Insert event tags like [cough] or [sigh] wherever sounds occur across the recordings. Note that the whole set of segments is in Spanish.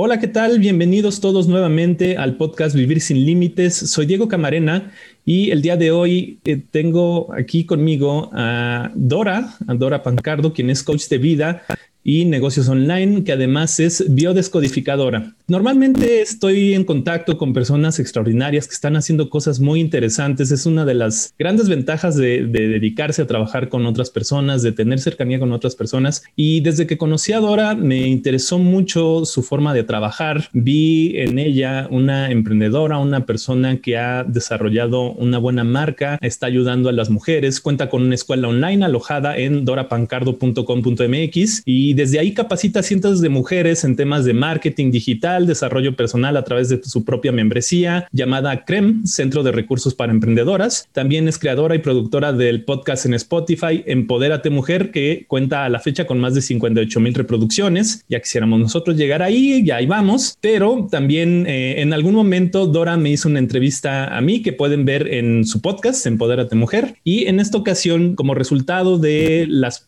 Hola, ¿qué tal? Bienvenidos todos nuevamente al podcast Vivir sin Límites. Soy Diego Camarena y el día de hoy eh, tengo aquí conmigo a Dora, a Dora Pancardo, quien es coach de vida y negocios online, que además es biodescodificadora. Normalmente estoy en contacto con personas extraordinarias que están haciendo cosas muy interesantes. Es una de las grandes ventajas de, dedicarse a trabajar con otras personas, de tener cercanía con otras personas. Y desde que conocí a Dora, me interesó mucho su forma de trabajar. Vi en ella una emprendedora, una persona que ha desarrollado una buena marca, está ayudando a las mujeres, cuenta con una escuela online alojada en dorapancardo.com.mx y desde ahí capacita a cientos de mujeres en temas de marketing digital, desarrollo personal a través de su propia membresía llamada CREM, Centro de Recursos para Emprendedoras. También es creadora y productora del podcast en Spotify Empodérate Mujer, que cuenta a la fecha con más de 58 mil reproducciones. Ya quisiéramos nosotros llegar ahí, ya ahí vamos, pero también eh, en algún momento Dora me hizo una entrevista a mí que pueden ver en su podcast Empodérate Mujer. Y en esta ocasión, como resultado de las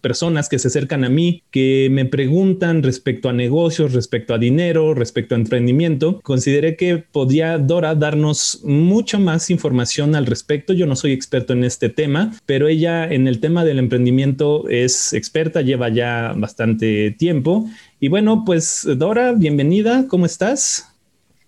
personas que se acercan a mí que me preguntan respecto a negocios, respecto a dinero, respecto a emprendimiento, consideré que podía Dora darnos mucho más información al respecto. Yo no soy experto en este tema, pero ella en el tema del emprendimiento es experta, lleva ya bastante tiempo. Y bueno, pues Dora, bienvenida, ¿cómo estás?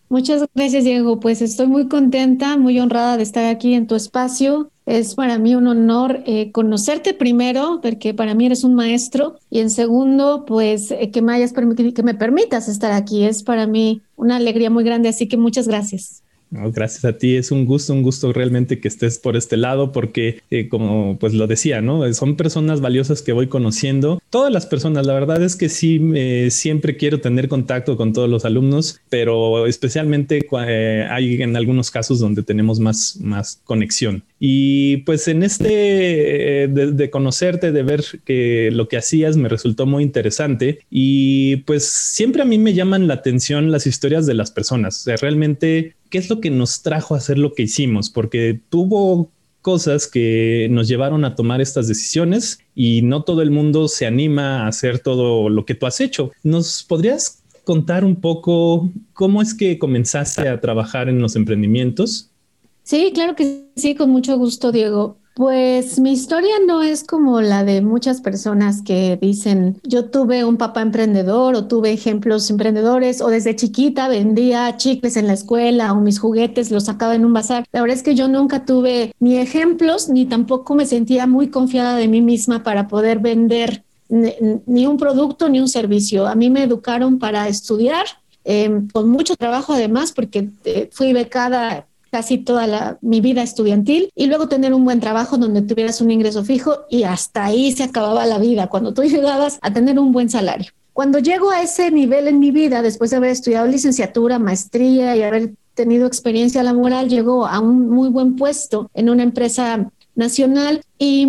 Muchas gracias, Diego. Pues estoy muy contenta, muy honrada de estar aquí en tu espacio. Es para mí un honor eh, conocerte primero, porque para mí eres un maestro, y en segundo, pues eh, que me hayas que me permitas estar aquí. Es para mí una alegría muy grande, así que muchas gracias gracias a ti, es un gusto, un gusto realmente que estés por este lado porque eh, como pues lo decía, ¿no? Son personas valiosas que voy conociendo. Todas las personas, la verdad es que sí, siempre quiero tener contacto con todos los alumnos, pero especialmente eh, hay en algunos casos donde tenemos más, más conexión. Y pues en este eh, de, conocerte, de ver que lo que hacías me resultó muy interesante y pues siempre a mí me llaman la atención las historias de las personas. O sea, realmente qué es lo que nos trajo a hacer lo que hicimos, porque tuvo cosas que nos llevaron a tomar estas decisiones y no todo el mundo se anima a hacer todo lo que tú has hecho. ¿Nos podrías contar un poco cómo es que comenzaste a trabajar en los emprendimientos? Sí, claro que sí, con mucho gusto, Diego. Pues mi historia no es como la de muchas personas que dicen, yo tuve un papá emprendedor o tuve ejemplos emprendedores o desde chiquita vendía chicles en la escuela o mis juguetes los sacaba en un bazar. La verdad es que yo nunca tuve ni ejemplos ni tampoco me sentía muy confiada de mí misma para poder vender ni un producto ni un servicio. A mí me educaron para estudiar, em, con mucho trabajo además, porque eh, fui becada casi toda mi vida estudiantil y luego tener un buen trabajo donde tuvieras un ingreso fijo y hasta ahí se acababa la vida, cuando tú [laughs] llegabas a tener un buen salario. Cuando llego a ese nivel en mi vida, después de haber estudiado licenciatura, maestría y haber tenido experiencia laboral, llego a un muy buen puesto en una empresa nacional y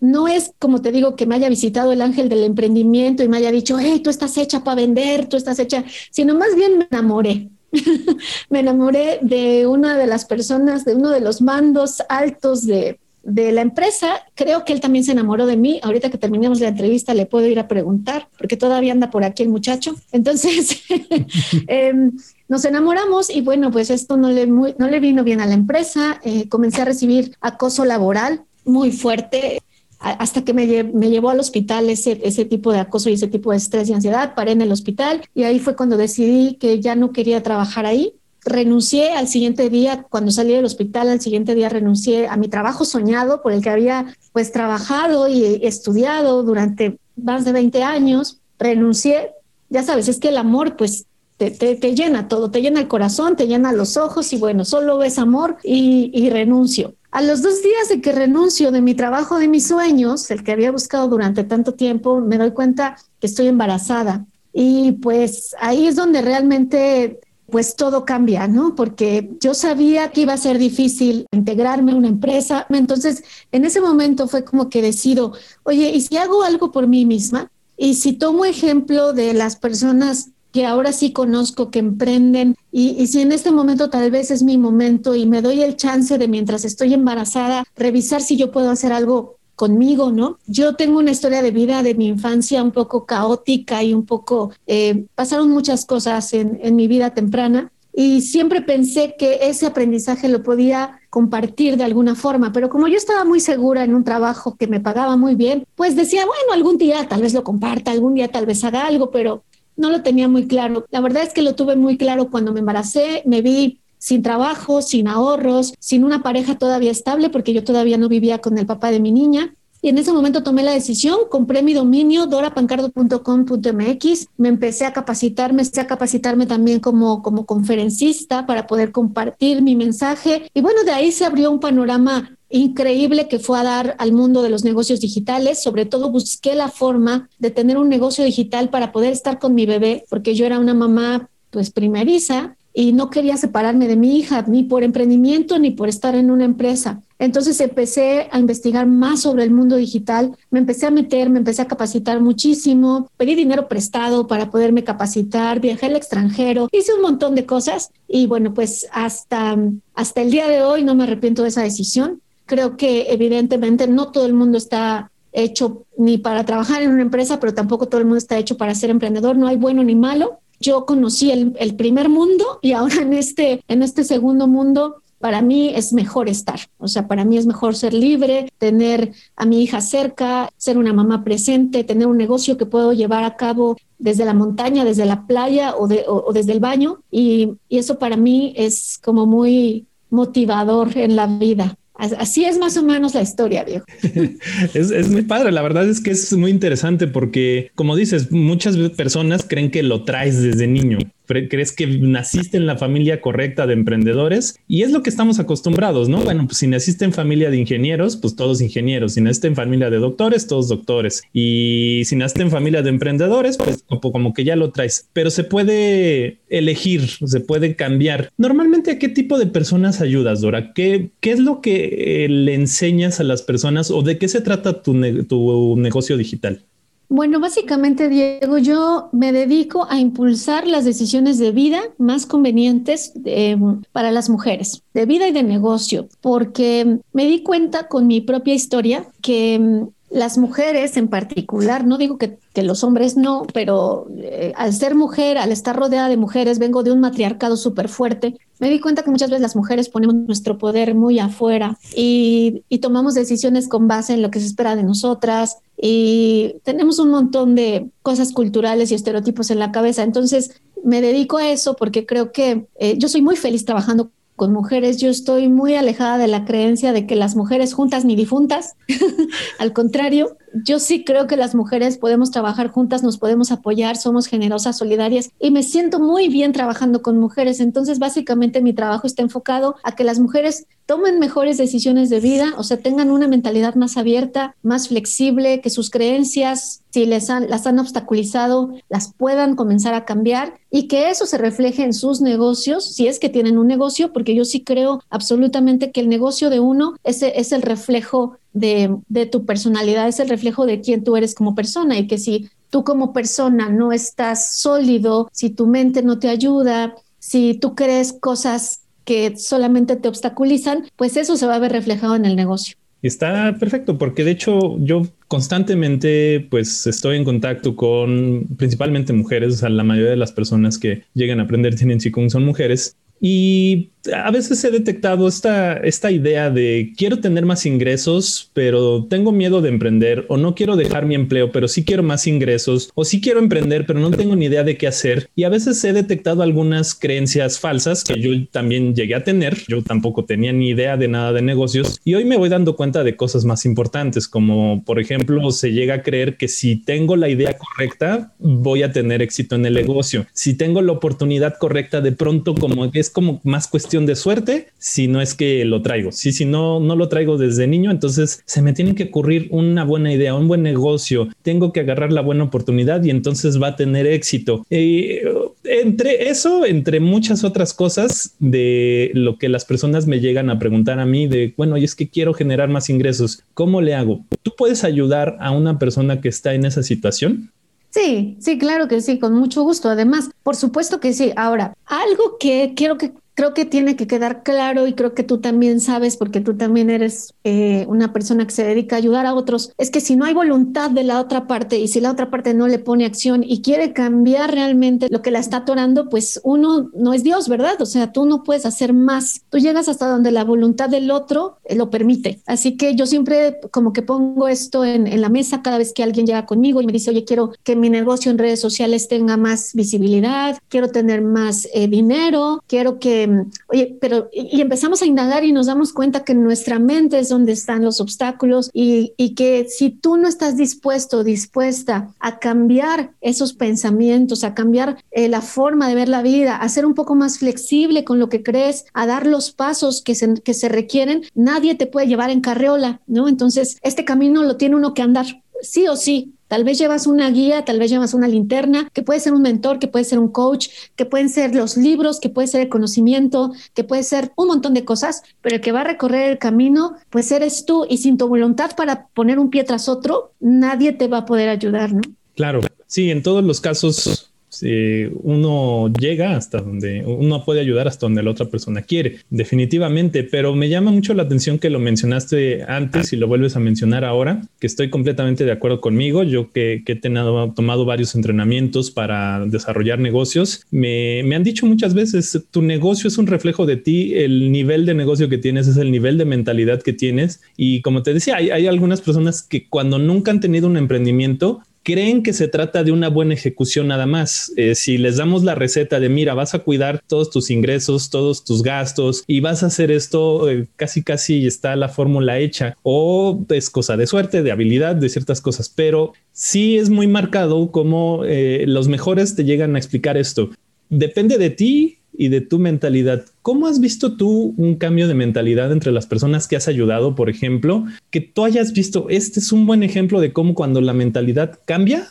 no es como te digo que me haya visitado el ángel del emprendimiento y me haya dicho, hey, tú estás hecha para vender, tú estás hecha, sino más bien me enamoré. [laughs] me enamoré de una de las personas, de uno de los mandos altos de, la empresa. Creo que él también se enamoró de mí. Ahorita que terminemos la entrevista le puedo ir a preguntar, porque todavía anda por aquí el muchacho. Entonces, [laughs] em, nos enamoramos y bueno, pues esto no le, no le vino bien a la empresa. Eh, comencé a recibir acoso laboral muy fuerte hasta que me, llevó al hospital ese, tipo de acoso y ese tipo de estrés y ansiedad, paré en el hospital y ahí fue cuando decidí que ya no quería trabajar ahí. Renuncié al siguiente día, cuando salí del hospital, al siguiente día renuncié a mi trabajo soñado por el que había pues trabajado y estudiado durante más de 20 años. Renuncié, ya sabes, es que el amor pues te, te, llena todo, te llena el corazón, te llena los ojos y bueno, solo ves amor y, y renuncio. A los dos días de que renuncio de mi trabajo de mis sueños, el que había buscado durante tanto tiempo, me doy cuenta que estoy embarazada. Y pues ahí es donde realmente pues todo cambia, ¿no? Porque yo sabía que iba a ser difícil integrarme a una empresa. Entonces, en ese momento fue como que decido, oye, ¿y si hago algo por mí misma? Y si tomo ejemplo de las personas que ahora sí conozco, que emprenden, y, si en este momento tal vez es mi momento y me doy el chance de mientras estoy embarazada, revisar si yo puedo hacer algo conmigo, ¿no? Yo tengo una historia de vida de mi infancia un poco caótica y un poco, eh, pasaron muchas cosas en, en mi vida temprana y siempre pensé que ese aprendizaje lo podía compartir de alguna forma, pero como yo estaba muy segura en un trabajo que me pagaba muy bien, pues decía, bueno, algún día tal vez lo comparta, algún día tal vez haga algo, pero no lo tenía muy claro. La verdad es que lo tuve muy claro cuando me embaracé, me vi sin trabajo, sin ahorros, sin una pareja todavía estable, porque yo todavía no vivía con el papá de mi niña. Y en ese momento tomé la decisión, compré mi dominio dorapancardo.com.mx, me empecé a capacitar, me empecé a capacitarme también como, como conferencista para poder compartir mi mensaje. Y bueno, de ahí se abrió un panorama increíble que fue a dar al mundo de los negocios digitales. Sobre todo busqué la forma de tener un negocio digital para poder estar con mi bebé, porque yo era una mamá pues primeriza y no quería separarme de mi hija, ni por emprendimiento, ni por estar en una empresa. Entonces empecé a investigar más sobre el mundo digital, me empecé a meter, me empecé a capacitar muchísimo, pedí dinero prestado para poderme capacitar, viajé al extranjero, hice un montón de cosas y bueno, pues hasta, hasta el día de hoy no me arrepiento de esa decisión. Creo que evidentemente no todo el mundo está hecho ni para trabajar en una empresa, pero tampoco todo el mundo está hecho para ser emprendedor, no hay bueno ni malo yo conocí el, primer mundo y ahora en este, en este segundo mundo, para mí es mejor estar. O sea, para mí es mejor ser libre, tener a mi hija cerca, ser una mamá presente, tener un negocio que puedo llevar a cabo desde la montaña, desde la playa o, de, o desde el baño. Y, y eso para mí es como muy motivador en la vida. Así es más o menos la historia, Diego. [laughs] es, es, muy padre. La verdad es que es muy interesante porque, como dices, muchas personas creen que lo traes desde niño crees que naciste en la familia correcta de emprendedores y es lo que estamos acostumbrados, ¿no? Bueno, pues si naciste en familia de ingenieros, pues todos ingenieros, si naciste en familia de doctores, todos doctores y si naciste en familia de emprendedores, pues como, que ya lo traes, pero se puede elegir, se puede cambiar. Normalmente, ¿a qué tipo de personas ayudas, Dora? ¿Qué, qué es lo que eh, le enseñas a las personas o de qué se trata tu, tu negocio digital? Bueno, básicamente, Diego, yo me dedico a impulsar las decisiones de vida más convenientes eh, para las mujeres, de vida y de negocio, porque me di cuenta con mi propia historia que mm, las mujeres en particular, no digo que, los hombres no, pero eh, al ser mujer, al estar rodeada de mujeres, vengo de un matriarcado súper fuerte, me di cuenta que muchas veces las mujeres ponemos nuestro poder muy afuera y, y, tomamos decisiones con base en lo que se espera de nosotras y tenemos un montón de cosas culturales y estereotipos en la cabeza. Entonces me dedico a eso porque creo que eh, yo soy muy feliz trabajando con mujeres. Yo estoy muy alejada de la creencia de que las mujeres juntas ni difuntas. [laughs] Al contrario, yo sí creo que las mujeres podemos trabajar juntas, nos podemos apoyar, somos generosas, solidarias y me siento muy bien trabajando con mujeres. Entonces, básicamente mi trabajo está enfocado a que las mujeres tomen mejores decisiones de vida, o sea, tengan una mentalidad más abierta, más flexible, que sus creencias, si les han, las han obstaculizado, las puedan comenzar a cambiar y que eso se refleje en sus negocios, si es que tienen un negocio, porque yo sí creo absolutamente que el negocio de uno es, es el reflejo de, de tu personalidad, es el reflejo de quién tú eres como persona y que si tú como persona no estás sólido, si tu mente no te ayuda, si tú crees cosas que solamente te obstaculizan, pues eso se va a ver reflejado en el negocio. Está perfecto, porque de hecho yo constantemente pues estoy en contacto con principalmente mujeres, o sea, la mayoría de las personas que llegan a aprender tienen Qigong son mujeres y a veces he detectado esta, esta idea de quiero tener más ingresos, pero tengo miedo de emprender o no quiero dejar mi empleo, pero sí quiero más ingresos o sí quiero emprender, pero no tengo ni idea de qué hacer. Y a veces he detectado algunas creencias falsas que yo también llegué a tener. Yo tampoco tenía ni idea de nada de negocios y hoy me voy dando cuenta de cosas más importantes, como por ejemplo, se llega a creer que si tengo la idea correcta, voy a tener éxito en el negocio. Si tengo la oportunidad correcta, de pronto como es como más cuestión de suerte, si no es que lo traigo. Si, si no, no lo traigo desde niño, entonces se me tiene que ocurrir una buena idea, un buen negocio. Tengo que agarrar la buena oportunidad y entonces va a tener éxito. Eh, entre eso, entre muchas otras cosas de lo que las personas me llegan a preguntar a mí de, bueno, y es que quiero generar más ingresos, ¿cómo le hago? ¿Tú puedes ayudar a una persona que está en esa situación? Sí, sí, claro que sí, con mucho gusto. Además, por supuesto que sí. Ahora, algo que quiero que creo que tiene que quedar claro y creo que tú también sabes, porque tú también eres eh, una persona que se dedica a ayudar a otros, es que si no hay voluntad de la otra parte y si la otra parte no le pone acción y quiere cambiar realmente lo que la está atorando, pues uno no es Dios, ¿verdad? O sea, tú no puedes hacer más. Tú llegas hasta donde la voluntad del otro eh, lo permite. Así que yo siempre como que pongo esto en, en la mesa cada vez que alguien llega conmigo y me dice, oye, quiero que mi negocio en redes sociales tenga más visibilidad, quiero tener más eh, dinero, quiero que, oye, pero y, empezamos a indagar y nos damos cuenta que nuestra mente es donde están los obstáculos y, que si tú no estás dispuesto, dispuesta a cambiar esos pensamientos, a cambiar eh, la forma de ver la vida, a ser un poco más flexible con lo que crees, a dar los pasos que se, que se requieren, nadie te puede llevar en carreola, ¿no? Entonces, este camino lo tiene uno que andar sí o sí. Tal vez llevas una guía, tal vez llevas una linterna, que puede ser un mentor, que puede ser un coach, que pueden ser los libros, que puede ser el conocimiento, que puede ser un montón de cosas, pero el que va a recorrer el camino, pues eres tú y sin tu voluntad para poner un pie tras otro, nadie te va a poder ayudar, ¿no? Claro, sí, en todos los casos uno llega hasta donde uno puede ayudar hasta donde la otra persona quiere, definitivamente, pero me llama mucho la atención que lo mencionaste antes y lo vuelves a mencionar ahora, que estoy completamente de acuerdo conmigo, yo que, he tenido, tomado varios entrenamientos para desarrollar negocios, me, me han dicho muchas veces, tu negocio es un reflejo de ti, el nivel de negocio que tienes es el nivel de mentalidad que tienes y como te decía, hay, hay algunas personas que cuando nunca han tenido un emprendimiento, creen que se trata de una buena ejecución nada más. Eh, si les damos la receta de mira, vas a cuidar todos tus ingresos, todos tus gastos y vas a hacer esto, eh, casi casi está la fórmula hecha o es cosa de suerte, de habilidad, de ciertas cosas, pero sí es muy marcado como eh, los mejores te llegan a explicar esto. Depende de ti y de tu mentalidad. ¿Cómo has visto tú un cambio de mentalidad entre las personas que has ayudado, por ejemplo, que tú hayas visto, este es un buen ejemplo de cómo cuando la mentalidad cambia,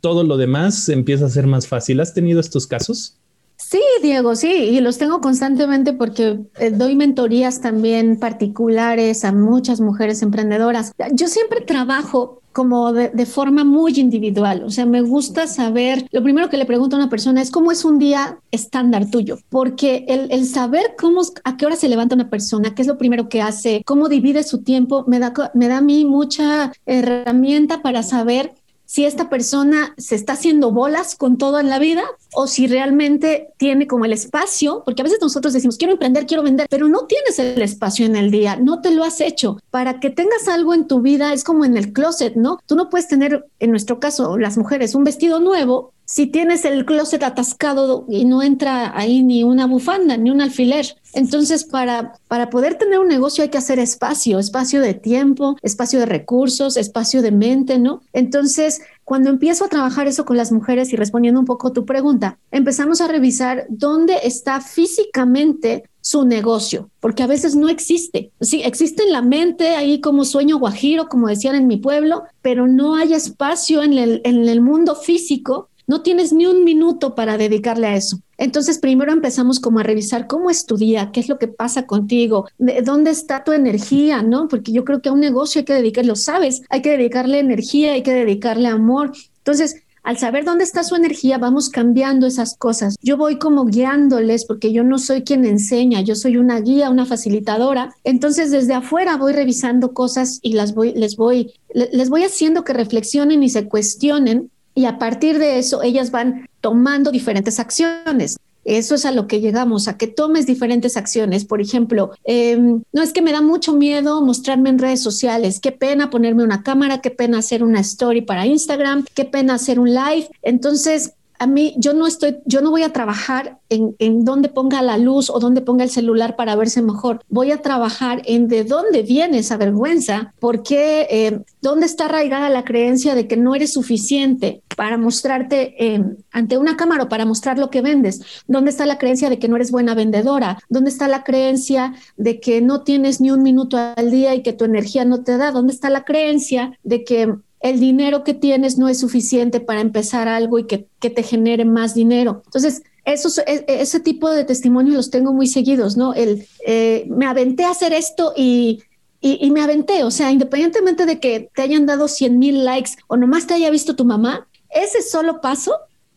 todo lo demás empieza a ser más fácil. ¿Has tenido estos casos? Sí, Diego, sí, y los tengo constantemente porque eh, doy mentorías también particulares a muchas mujeres emprendedoras. Yo siempre trabajo como de, forma muy individual. O sea, me gusta saber, lo primero que le pregunto a una persona es cómo es un día estándar tuyo, porque el, el, saber cómo, a qué hora se levanta una persona, qué es lo primero que hace, cómo divide su tiempo, me da, me da a mí mucha herramienta para saber si esta persona se está haciendo bolas con todo en la vida o si realmente tiene como el espacio, porque a veces nosotros decimos, quiero emprender, quiero vender, pero no tienes el espacio en el día, no te lo has hecho. Para que tengas algo en tu vida es como en el closet, ¿no? Tú no puedes tener, en nuestro caso, las mujeres, un vestido nuevo si tienes el closet atascado y no entra ahí ni una bufanda, ni un alfiler. Entonces, para, para poder tener un negocio hay que hacer espacio, espacio de tiempo, espacio de recursos, espacio de mente, ¿no? Entonces, cuando empiezo a trabajar eso con las mujeres y respondiendo un poco a tu pregunta, empezamos a revisar dónde está físicamente su negocio, porque a veces no existe. Sí, existe en la mente ahí como sueño guajiro, como decían en mi pueblo, pero no hay espacio en el, en el mundo físico no tienes ni un minuto para dedicarle a eso. Entonces, primero empezamos como a revisar cómo es qué es lo que pasa contigo, dónde está tu energía, ¿no? Porque yo creo que a un negocio hay que dedicarlo, sabes, hay que dedicarle energía, hay que dedicarle amor. Entonces, al saber dónde está su energía, vamos cambiando esas cosas. Yo voy como guiándoles porque yo no soy quien enseña, yo soy una guía, una facilitadora. Entonces, desde afuera voy revisando cosas y las voy, les voy, les voy haciendo que reflexionen y se cuestionen y a partir de eso ellas van tomando diferentes acciones. Eso es a lo que llegamos, a que tomes diferentes acciones. Por ejemplo, em, no es que me da mucho miedo mostrarme en redes sociales. Qué pena ponerme una cámara, qué pena hacer una story para Instagram, qué pena hacer un live. Entonces, a mí yo no estoy, yo no voy a trabajar en, dónde ponga la luz o dónde ponga el celular para verse mejor. Voy a trabajar en de dónde viene esa vergüenza, porque eh, dónde está arraigada la creencia de que no eres suficiente para mostrarte eh, ante una cámara o para mostrar lo que vendes. ¿Dónde está la creencia de que no eres buena vendedora? ¿Dónde está la creencia de que no tienes ni un minuto al día y que tu energía no te da? ¿Dónde está la creencia de que el dinero que tienes no es suficiente para empezar algo y que, te genere más dinero. Entonces, esos, e, ese tipo de testimonios los tengo muy seguidos, ¿no? El, eh, me aventé a hacer esto y, y, me aventé, o sea, independientemente de que te hayan dado 100 mil likes o nomás te haya visto tu mamá, ese solo paso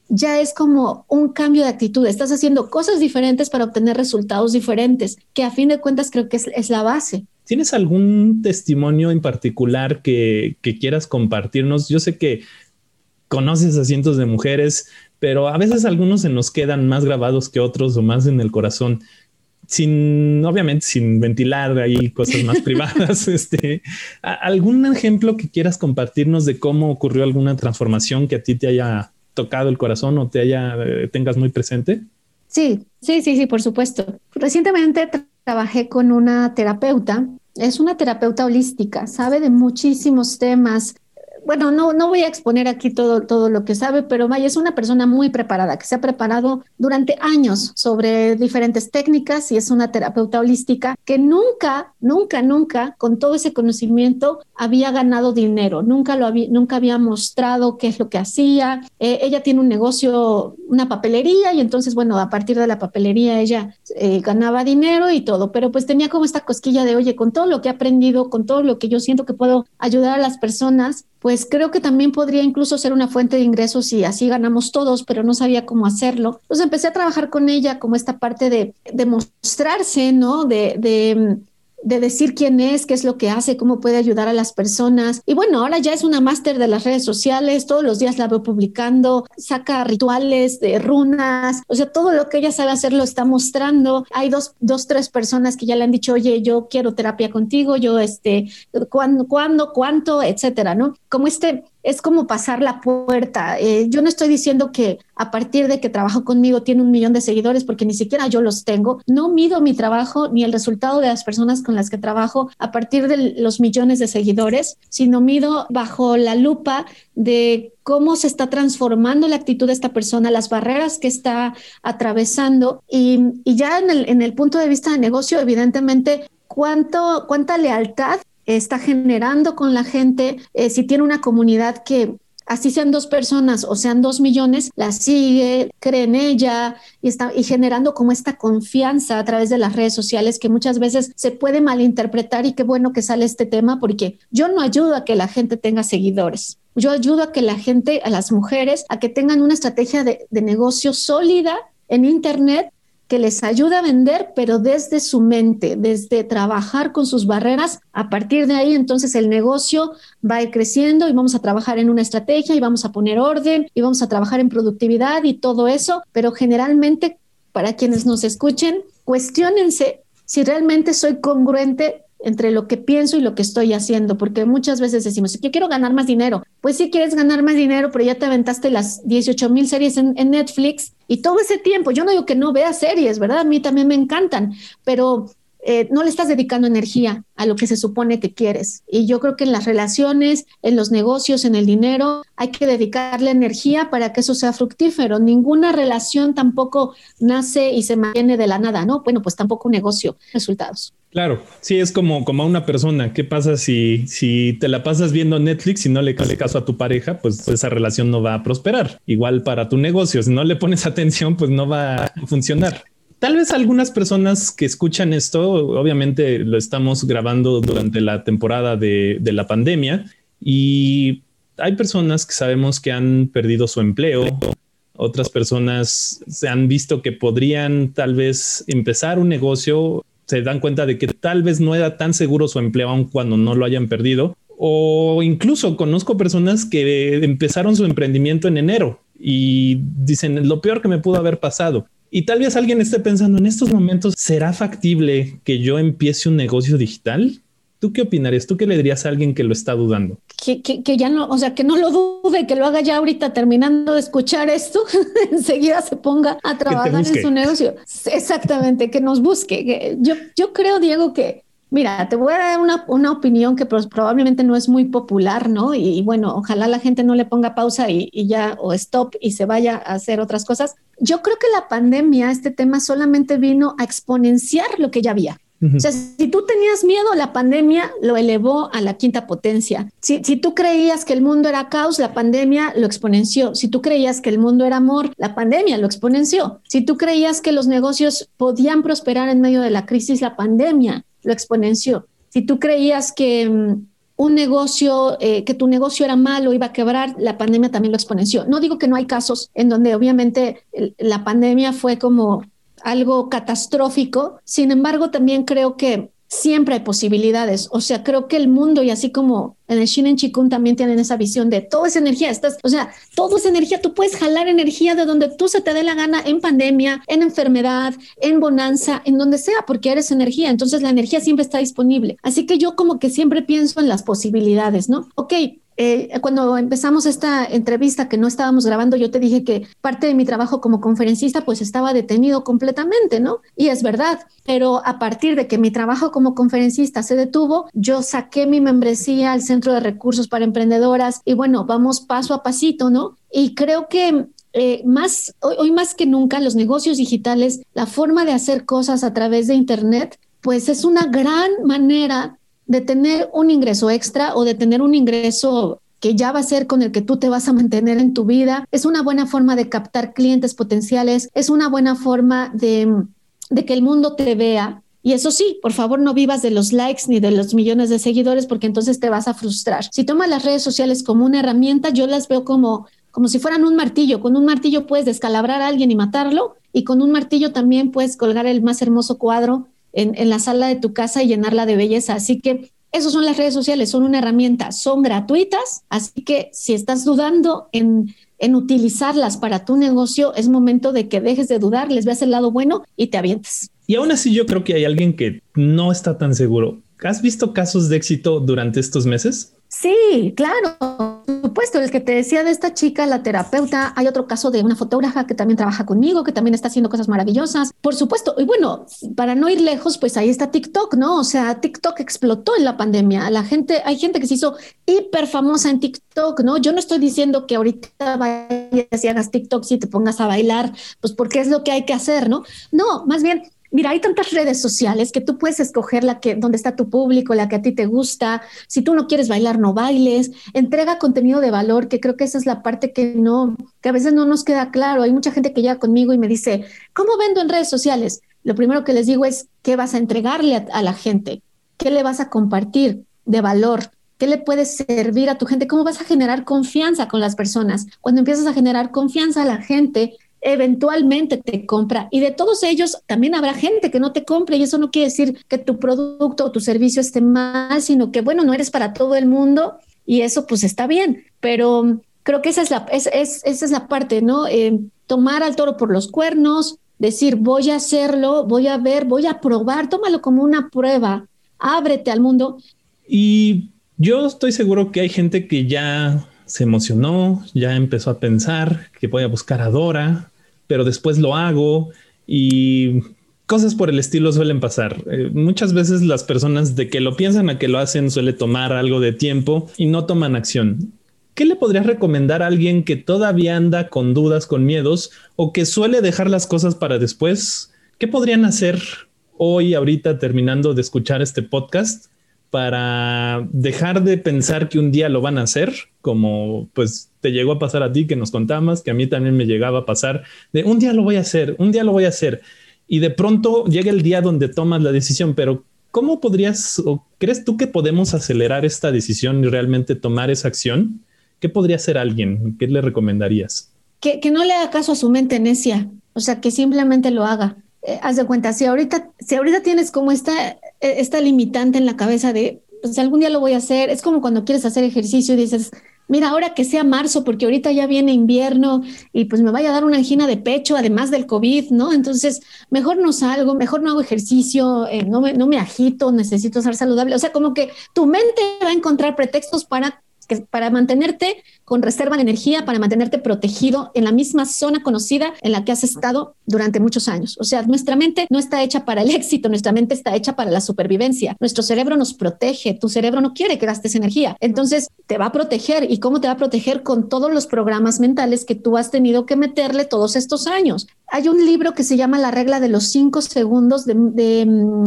ya es como un cambio de actitud. Estás haciendo cosas diferentes para obtener resultados diferentes, que a fin de cuentas creo que es, la base. ¿Tienes algún testimonio en particular que, que quieras compartirnos? Yo sé que conoces a cientos de mujeres, pero a veces algunos se nos quedan más grabados que otros o más en el corazón sin, obviamente, sin ventilar ahí cosas más [laughs] privadas, este, ¿algún ejemplo que quieras compartirnos de cómo ocurrió alguna transformación que a ti te haya tocado el corazón o te haya, eh, tengas muy presente? Sí, sí, sí, sí, por supuesto. Recientemente trabajé con una terapeuta, es una terapeuta holística, sabe de muchísimos temas, bueno, no, no voy a exponer aquí todo, todo lo que sabe, pero Maya es una persona muy preparada, que se ha preparado durante años sobre diferentes técnicas y es una terapeuta holística que nunca, nunca, nunca, con todo ese conocimiento, había ganado dinero, nunca, lo había, nunca había mostrado qué es lo que hacía. Eh, ella tiene un negocio, una papelería, y entonces, bueno, a partir de la papelería ella eh, ganaba dinero y todo, pero pues tenía como esta cosquilla de, oye, con todo lo que he aprendido, con todo lo que yo siento que puedo ayudar a las personas, pues creo que también podría incluso ser una fuente de ingresos y así ganamos todos, pero no sabía cómo hacerlo. Entonces empecé a trabajar con ella como esta parte de, de mostrarse, ¿no? De, de, de decir quién es, qué es lo que hace, cómo puede ayudar a las personas. Y bueno, ahora ya es una máster de las redes sociales, todos los días la veo publicando, saca rituales de runas, o sea, todo lo que ella sabe hacer lo está mostrando. Hay dos, dos, tres personas que ya le han dicho, oye, yo quiero terapia contigo, yo, este, cuándo, cuándo, cuánto, etcétera, ¿no? Como este, es como pasar la puerta. Eh, yo no estoy diciendo que a partir de que trabajo conmigo tiene un millón de seguidores porque ni siquiera yo los tengo. No mido mi trabajo ni el resultado de las personas con las que trabajo a partir de los millones de seguidores, sino mido bajo la lupa de cómo se está transformando la actitud de esta persona, las barreras que está atravesando y, ya en el, en el punto de vista de negocio, evidentemente, cuánto, cuánta lealtad está generando con la gente, eh, si tiene una comunidad que así sean dos personas o sean dos millones, la sigue, cree en ella y está y generando como esta confianza a través de las redes sociales que muchas veces se puede malinterpretar y qué bueno que sale este tema porque yo no ayudo a que la gente tenga seguidores. Yo ayudo a que la gente, a las mujeres, a que tengan una estrategia de, de negocio sólida en Internet que les ayuda a vender, pero desde su mente, desde trabajar con sus barreras. A partir de ahí, entonces el negocio va a ir creciendo y vamos a trabajar en una estrategia y vamos a poner orden y vamos a trabajar en productividad y todo eso, pero generalmente para quienes nos escuchen, cuestionense si realmente soy congruente entre lo que pienso y lo que estoy haciendo, porque muchas veces decimos, que quiero ganar más dinero. Pues sí quieres ganar más dinero, pero ya te aventaste las 18 mil series en, en, Netflix y todo ese tiempo, yo no digo que no vea series, ¿verdad? A mí también me encantan, pero eh, no le estás dedicando energía a lo que se supone que quieres. Y yo creo que en las relaciones, en los negocios, en el dinero, hay que dedicarle energía para que eso sea fructífero. Ninguna relación tampoco nace y se mantiene de la nada, ¿no? Bueno, pues tampoco un negocio, resultados. Claro, sí, es como, como a una persona. ¿Qué pasa si, si te la pasas viendo Netflix y no le hace caso a tu pareja? Pues esa relación no va a prosperar. Igual para tu negocio, si no le pones [laughs] atención, pues no va a funcionar. Tal vez algunas personas que escuchan esto, obviamente lo estamos grabando durante la temporada de, la pandemia y hay personas que sabemos que han perdido su empleo, otras personas se han visto que podrían tal vez empezar un negocio, se dan cuenta de que tal vez no era tan seguro su empleo aun cuando no lo hayan perdido. O incluso conozco personas que empezaron su emprendimiento en enero y dicen lo peor que me pudo haber pasado. Y tal vez alguien esté pensando en estos momentos, ¿será factible que yo empiece un negocio digital? ¿Tú qué opinarías? ¿Tú qué le dirías a alguien que lo está dudando? Que, que, ya no, o sea, que no lo dude, que lo haga ya ahorita terminando de escuchar esto, [laughs] enseguida se ponga a trabajar en su negocio. Exactamente, que nos busque. yo, yo creo, Diego, que Mira, te voy a dar una, una opinión que probablemente no es muy popular, ¿no? Y, bueno, ojalá la gente no le ponga pausa y, y, ya o stop y se vaya a hacer otras cosas. Yo creo que la pandemia, este tema solamente vino a exponenciar lo que ya había. O sea, si tú tenías miedo, la pandemia lo elevó a la quinta potencia. Si, si tú creías que el mundo era caos, la pandemia lo exponenció. Si tú creías que el mundo era amor, la pandemia lo exponenció. Si tú creías que los negocios podían prosperar en medio de la crisis, la pandemia lo exponenció. Si tú creías que mm, un negocio, eh, que tu negocio era malo, iba a quebrar, la pandemia también lo exponenció. No digo que no hay casos en donde obviamente la pandemia fue como algo catastrófico, sin embargo también creo que siempre hay posibilidades. O sea, creo que el mundo y así como en el Shinen Chikun también tienen esa visión de todo es energía. Estás, o sea, todo es energía. Tú puedes jalar energía de donde tú se te dé la gana en pandemia, en enfermedad, en bonanza, en donde sea, porque eres energía. Entonces la energía siempre está disponible. Así que yo como que siempre pienso en las posibilidades, ¿no? Ok, eh, cuando empezamos esta entrevista que no estábamos grabando, yo te dije que parte de mi trabajo como conferencista pues estaba detenido completamente, ¿no? Y es verdad, pero a partir de que mi trabajo como conferencista se detuvo, yo saqué mi membresía al Centro de Recursos para Emprendedoras y bueno, vamos paso a pasito, ¿no? Y creo que eh, más hoy, hoy, más que nunca los negocios digitales, la forma de hacer cosas a través de Internet, pues es una gran manera de tener un ingreso extra o de tener un ingreso que ya va a ser con el que tú te vas a mantener en tu vida. Es una buena forma de captar clientes potenciales, es una buena forma de, de que el mundo te vea. Y eso sí, por favor no vivas de los likes ni de los millones de seguidores porque entonces te vas a frustrar. Si tomas las redes sociales como una herramienta, yo las veo como como si fueran un martillo. Con un martillo puedes descalabrar a alguien y matarlo y con un martillo también puedes colgar el más hermoso cuadro en, la sala de tu casa y llenarla de belleza. Así que esas son las redes sociales, son una herramienta, son gratuitas, así que si estás dudando en, en utilizarlas para tu negocio, es momento de que dejes de dudar, les veas el lado bueno y te avientes. Y aún así yo creo que hay alguien que no está tan seguro. ¿Has visto casos de éxito durante estos meses? Sí, claro, supuesto. El que te decía de esta chica, la terapeuta, hay otro caso de una fotógrafa que también trabaja conmigo, que también está haciendo cosas maravillosas. Por supuesto. Y bueno, para no ir lejos, pues ahí está TikTok, ¿no? O sea, TikTok explotó en la pandemia. La gente, hay gente que se hizo hiper famosa en TikTok, ¿no? Yo no estoy diciendo que ahorita vayas y hagas TikTok y te pongas a bailar, pues porque es lo que hay que hacer, ¿no? No, más bien Mira, hay tantas redes sociales que tú puedes escoger la que donde está tu público, la que a ti te gusta. Si tú no quieres bailar, no bailes. Entrega contenido de valor, que creo que esa es la parte que no, que a veces no nos queda claro. Hay mucha gente que llega conmigo y me dice, ¿cómo vendo en redes sociales? Lo primero que les digo es qué vas a entregarle a, la gente, qué le vas a compartir de valor, ¿Qué le puede servir a tu gente? ¿Cómo vas a generar confianza con las personas? Cuando empiezas a generar confianza a la gente, eventualmente te compra. Y de todos ellos también habrá gente que no te compre y eso no quiere decir que tu producto o tu servicio esté mal, sino que, bueno, no eres para todo el mundo y eso pues está bien. Pero creo que esa es la, es, esa es la parte, ¿no? Eh, tomar al toro por los cuernos, decir, voy a hacerlo, voy a ver, voy a probar, tómalo como una prueba, ábrete al mundo. Y yo estoy seguro que hay gente que ya se emocionó, ya empezó a pensar que voy a buscar a Dora, pero después lo hago y cosas por el estilo suelen pasar. Eh, muchas veces las personas de que lo piensan a que lo hacen suele tomar algo de tiempo y no toman acción. ¿Qué le podrías recomendar a alguien que todavía anda con dudas, con miedos o que suele dejar las cosas para después? ¿Qué podrían hacer hoy, ahorita, terminando de escuchar este podcast para dejar de pensar que un día lo van a hacer, como pues te llegó a pasar a ti que nos contabas, que a mí también me llegaba a pasar, de un día lo voy a hacer, un día lo voy a hacer, y de pronto llega el día donde tomas la decisión, pero ¿cómo podrías o crees tú que podemos acelerar esta decisión y realmente tomar esa acción? ¿Qué podría hacer alguien? ¿Qué le recomendarías? Que, que no le haga caso a su mente necia, o sea, que simplemente lo haga. Eh, haz de cuenta, si ahorita, si ahorita tienes como esta, eh, esta limitante en la cabeza de, pues algún día lo voy a hacer, es como cuando quieres hacer ejercicio y dices, mira, ahora que sea marzo, porque ahorita ya viene invierno y pues me vaya a dar una angina de pecho, además del COVID, ¿no? Entonces, mejor no salgo, mejor no hago ejercicio, eh, no, me, no me agito, necesito ser saludable. O sea, como que tu mente va a encontrar pretextos para para mantenerte con reserva de energía, para mantenerte protegido en la misma zona conocida en la que has estado durante muchos años. O sea, nuestra mente no está hecha para el [laughs] éxito, nuestra mente está hecha para la supervivencia. Nuestro cerebro nos protege, tu cerebro no quiere que gastes energía. Entonces, te va a proteger. ¿Y cómo te va a proteger? Con todos los programas mentales que tú has tenido que meterle todos estos años. Hay un libro que se llama La regla de los cinco segundos de, de mm,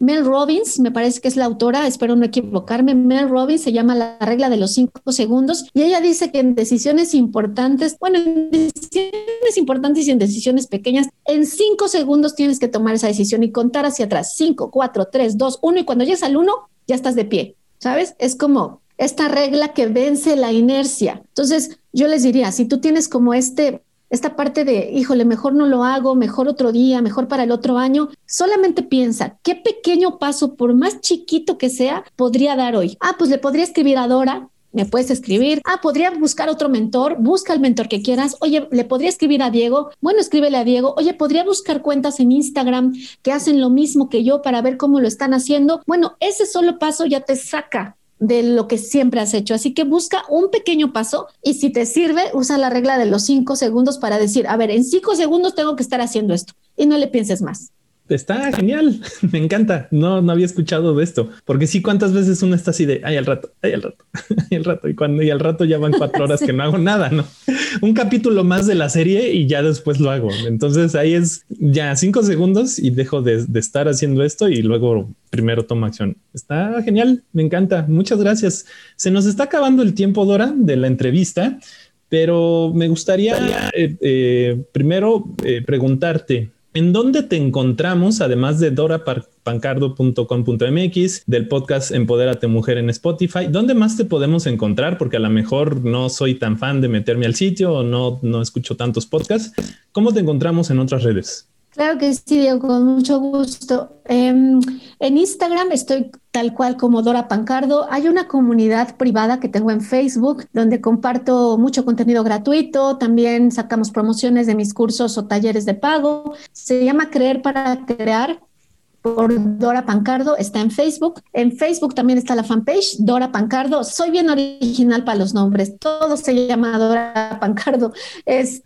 Mel Robbins, me parece que es la autora, espero no equivocarme. Mel Robbins se llama La regla de los cinco segundos y ella dice que en decisiones importantes, bueno, en decisiones importantes y en decisiones pequeñas, en cinco segundos tienes que tomar esa decisión y contar hacia atrás. Cinco, cuatro, tres, dos, uno y cuando llegues al uno, ya estás de pie. ¿sabes? Es como esta regla que vence la inercia. Entonces, yo les diría, si tú tienes como este esta parte de, híjole, mejor no lo hago, mejor otro día, mejor para el otro año, solamente piensa, ¿qué pequeño paso, por más chiquito que sea, podría dar hoy? Ah, pues le podría escribir a Dora, me puedes escribir. Ah, podría buscar otro mentor, busca el mentor que quieras. Oye, le podría escribir a Diego. Bueno, escríbele a Diego. Oye, podría buscar cuentas en Instagram que hacen lo mismo que yo para ver cómo lo están haciendo. Bueno, ese solo paso ya te saca de lo que siempre has hecho. Así que busca un pequeño paso y si te sirve, usa la regla de los cinco segundos para decir, a ver, en cinco segundos tengo que estar haciendo esto y no le pienses más. Está genial, [laughs] me encanta. No, no había escuchado de esto, porque sí, cuántas veces uno está así de, ay, al rato, ay, al rato, [laughs] ay, al rato, y cuando y al rato ya van cuatro horas que no hago nada, ¿no? [laughs] Un capítulo más de la serie y ya después lo hago. Entonces ahí es ya cinco segundos y dejo de, de estar haciendo esto y luego primero tomo acción. Está genial, me encanta. Muchas gracias. Se nos está acabando el tiempo, Dora, de la entrevista, pero me gustaría eh, eh, primero eh, preguntarte. ¿En dónde te encontramos, además de dorapancardo.com.mx, del podcast Empodérate Mujer en Spotify? ¿Dónde más te podemos encontrar? Porque a lo mejor no soy tan fan de meterme al sitio o no, no escucho tantos podcasts. ¿Cómo te encontramos en otras redes? Claro que sí, Diego, con mucho gusto. Em, en Instagram estoy tal cual como Dora Pancardo. Hay una comunidad privada que tengo en Facebook donde comparto mucho contenido gratuito. También sacamos promociones de mis cursos o talleres de pago. Se llama Creer para Crear por Dora Pancardo, está en Facebook. En Facebook también está la fanpage Dora Pancardo. Soy bien original para los nombres, todo se llama Dora Pancardo. Es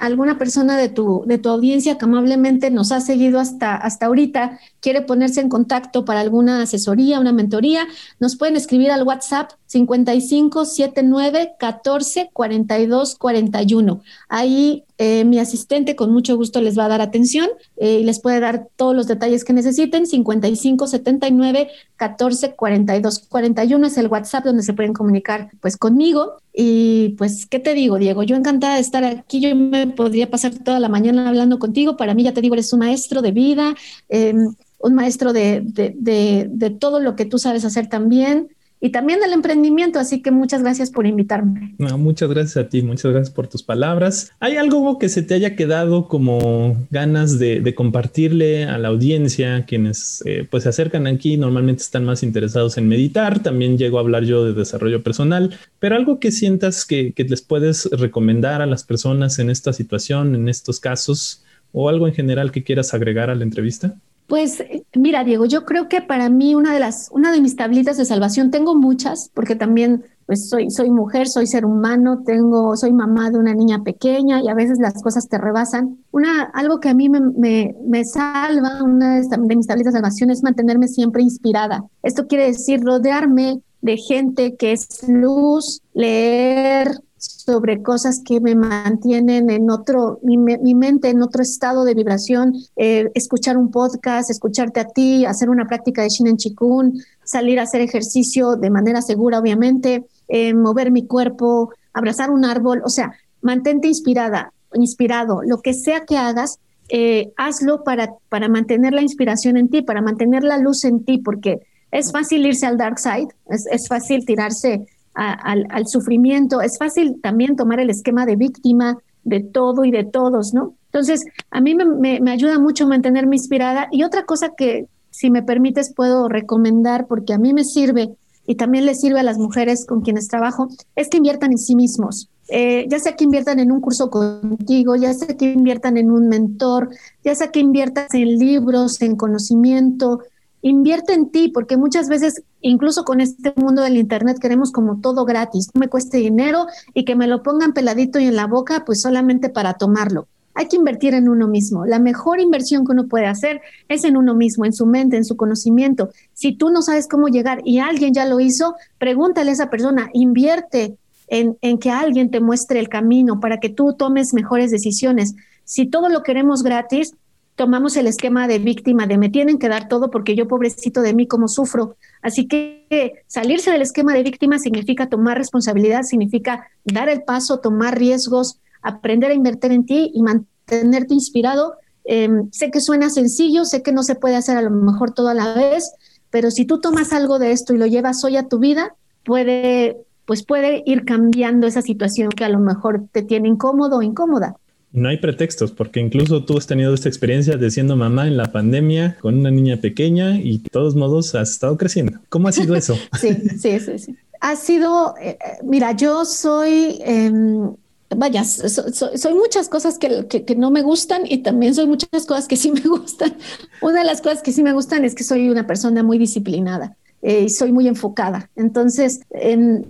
alguna persona de tu, de tu audiencia que amablemente nos ha seguido hasta, hasta ahorita, quiere ponerse en contacto para alguna asesoría, una mentoría, nos pueden escribir al WhatsApp 5579 14 42 41. Ahí eh, mi asistente con mucho gusto les va a dar atención eh, y les puede dar todos los detalles que necesiten. 55 79 14 42 41 es el WhatsApp donde se pueden comunicar pues conmigo. Y pues, ¿qué te digo, Diego? Yo encantada de estar aquí. Yo me podría pasar toda la mañana hablando contigo. Para mí, ya te digo, eres un maestro de vida, em, un maestro de, de, de todo lo que tú sabes hacer también y también del emprendimiento. Así que muchas gracias por invitarme. Muchas gracias a ti, muchas gracias por tus palabras. ¿Hay algo que se te haya quedado como ganas de, compartirle a la audiencia? Quienes eh, pues se acercan aquí normalmente están más interesados en meditar. También llego a hablar yo de desarrollo personal, pero algo que sientas que les puedes recomendar a las personas en esta situación, en estos casos, o algo en general que quieras agregar a la entrevista. Pues mira, Diego, yo creo que para mí una de las, una de mis tablitas de salvación, tengo muchas, porque también pues soy, soy mujer, soy ser humano, tengo, soy mamá de una niña pequeña y a veces las cosas te rebasan. Una, algo que a mí me, me, me salva, una de mis tablitas de salvación es mantenerme siempre inspirada. Esto quiere decir rodearme de gente que es luz, leer, sobre cosas que me mantienen en otro, mi, mi mente en otro estado de vibración, eh, escuchar un podcast, escucharte a ti, hacer una práctica de Shinen Chikun, salir a hacer ejercicio de manera segura, obviamente, eh, mover mi cuerpo, abrazar un árbol, o sea, mantente inspirada, inspirado, lo que sea que hagas, eh, hazlo para, para mantener la inspiración en ti, para mantener la luz en ti, porque es fácil irse al dark side, es, es fácil tirarse al, sufrimiento. Es fácil también tomar el esquema de víctima de todo y de todos, ¿no? Entonces, a mí me, ayuda mucho mantenerme inspirada. Y otra cosa que, si me permites, puedo recomendar, porque a mí me sirve y también le sirve a las mujeres con quienes trabajo, es que inviertan en sí mismos. Eh, ya sea que inviertan en un curso contigo, ya sea que inviertan en un mentor, ya sea que inviertas en libros, en conocimiento, invierte en ti, porque muchas veces, incluso con este mundo del Internet, queremos como todo gratis, no me cueste dinero y que me lo pongan peladito y en la boca, pues solamente para tomarlo. Hay que invertir en uno mismo. La mejor inversión que uno puede hacer es en uno mismo, en su mente, en su conocimiento. Si tú no sabes cómo llegar y alguien ya lo hizo, pregúntale a esa persona, invierte en, en que alguien te muestre el camino para que tú tomes mejores decisiones. Si todo lo queremos gratis, tomamos el esquema de víctima, de me tienen que dar todo porque yo pobrecito de mí como sufro. Así que salirse del esquema de víctima significa tomar responsabilidad, significa dar el paso, tomar riesgos, aprender a invertir en ti y mantenerte inspirado. Em, sé que suena sencillo, sé que no se puede hacer a lo mejor todo a la vez, pero si tú tomas algo de esto y lo llevas hoy a tu vida, puede, pues puede ir cambiando esa situación que a lo mejor te tiene incómodo o incómoda. No hay pretextos, porque incluso tú has tenido esta experiencia de siendo mamá en la pandemia con una niña pequeña y de todos modos has estado creciendo. ¿Cómo ha sido eso? [laughs] sí, sí, sí. Ha sido, eh, eh, mira, yo soy, em, vaya, soy muchas cosas que, que, no me gustan y también soy muchas cosas que sí me gustan. Una de las cosas que sí me gustan es que soy una persona muy disciplinada eh, y soy muy enfocada. Entonces,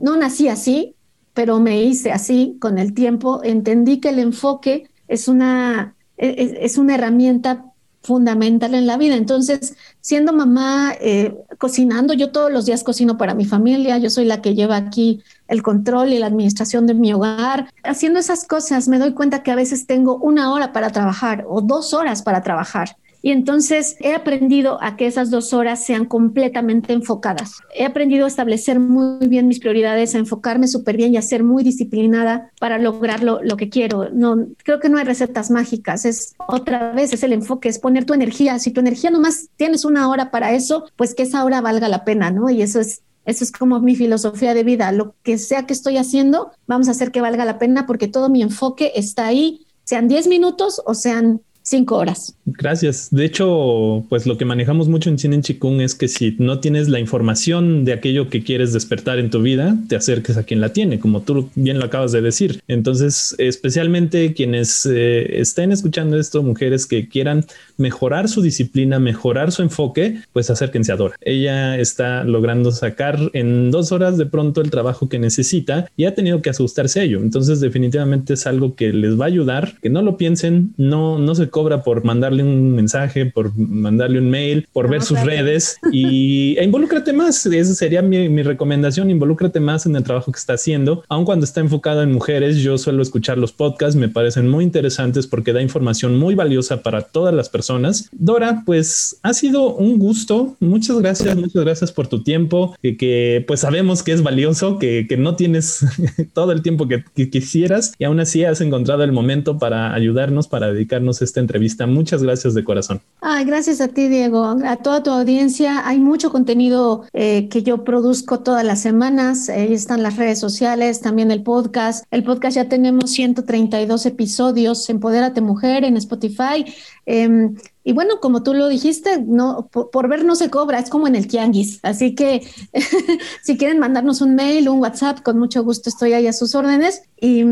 no nací así, pero me hice así con el tiempo. Entendí que el enfoque es una, e, e, es, una herramienta fundamental en la vida. Entonces, siendo mamá, eh, cocinando, yo todos los días cocino para mi familia, yo soy la que lleva aquí el control y la administración de mi hogar. Haciendo esas cosas me doy cuenta que a veces tengo una hora para trabajar o dos horas para trabajar. Y entonces he aprendido a que esas dos horas sean completamente enfocadas. He aprendido a establecer muy bien mis prioridades, a enfocarme súper bien y a ser muy disciplinada para lograr lo, que quiero. No, creo que no hay recetas mágicas. Es otra vez, es el enfoque, es poner tu energía. Si tu energía nomás tienes una hora para eso, pues que esa hora valga la pena, ¿no? Y eso es eso es como mi filosofía de vida. Lo que sea que estoy haciendo, vamos a hacer que valga la pena porque todo mi enfoque está ahí, sean 10 minutos o sean cinco horas. Gracias. De hecho, pues lo que manejamos mucho en Cine en Chikung es que si no tienes la información de aquello que quieres despertar en tu vida, te acerques a quien la tiene, como tú bien lo acabas de decir. Entonces, especialmente quienes eh, estén escuchando esto, mujeres que quieran mejorar su disciplina, mejorar su enfoque, pues acérquense a Dora. Ella está logrando sacar en dos horas de pronto el trabajo que necesita y ha tenido que asustarse a ello. Entonces, definitivamente es algo que les va a ayudar, que no lo piensen, no, no se cobra por mandarle un mensaje, por mandarle un mail, por ver sus redes y [laughs] e involúcrate más. Esa sería mi, mi, recomendación. Involúcrate más en el trabajo que está haciendo. Aun cuando está enfocado en mujeres, yo suelo escuchar los podcasts, me parecen muy interesantes porque da información muy valiosa para todas las personas. Dora, pues ha sido un gusto. Muchas gracias, muchas gracias por tu tiempo, que, que pues sabemos que es valioso, que, que no tienes [laughs] todo el tiempo que, que, quisieras y aún así has encontrado el momento para ayudarnos, para dedicarnos este entrevista. Muchas gracias de corazón. Ay, gracias a ti, Diego, a toda tu audiencia. Hay mucho contenido eh, que yo produzco todas las semanas. Ahí están las redes sociales, también el podcast. El podcast ya tenemos 132 episodios. Empodérate Mujer en Spotify. Em, y bueno, como tú lo dijiste, no, por, ver no se cobra, es como en el tianguis. Así que [laughs] si quieren mandarnos un mail, un WhatsApp, con mucho gusto estoy ahí a sus órdenes. Y,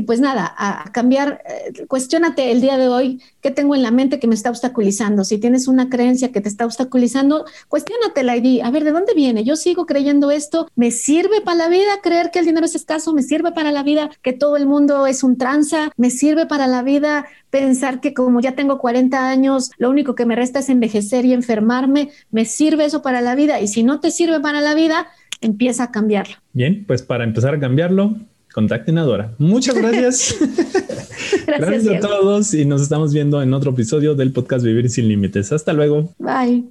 y pues nada, a cambiar, eh, cuestionate el día de hoy qué tengo en la mente que me está obstaculizando. Si tienes una creencia que te está obstaculizando, la y a ver, ¿de dónde viene? Yo sigo creyendo esto, ¿me sirve para la vida creer que el dinero es escaso? ¿Me sirve para la vida que todo el mundo es un tranza? ¿Me sirve para la vida pensar que como ya tengo 40 años, lo único que me resta es envejecer y enfermarme? ¿Me sirve eso para la vida? Y si no te sirve para la vida, empieza a cambiarlo. Bien, pues para empezar a cambiarlo, contacten a Dora. Muchas gracias. [laughs] gracias, a todos y nos estamos viendo en otro episodio del podcast Vivir sin Límites. Hasta luego. Bye.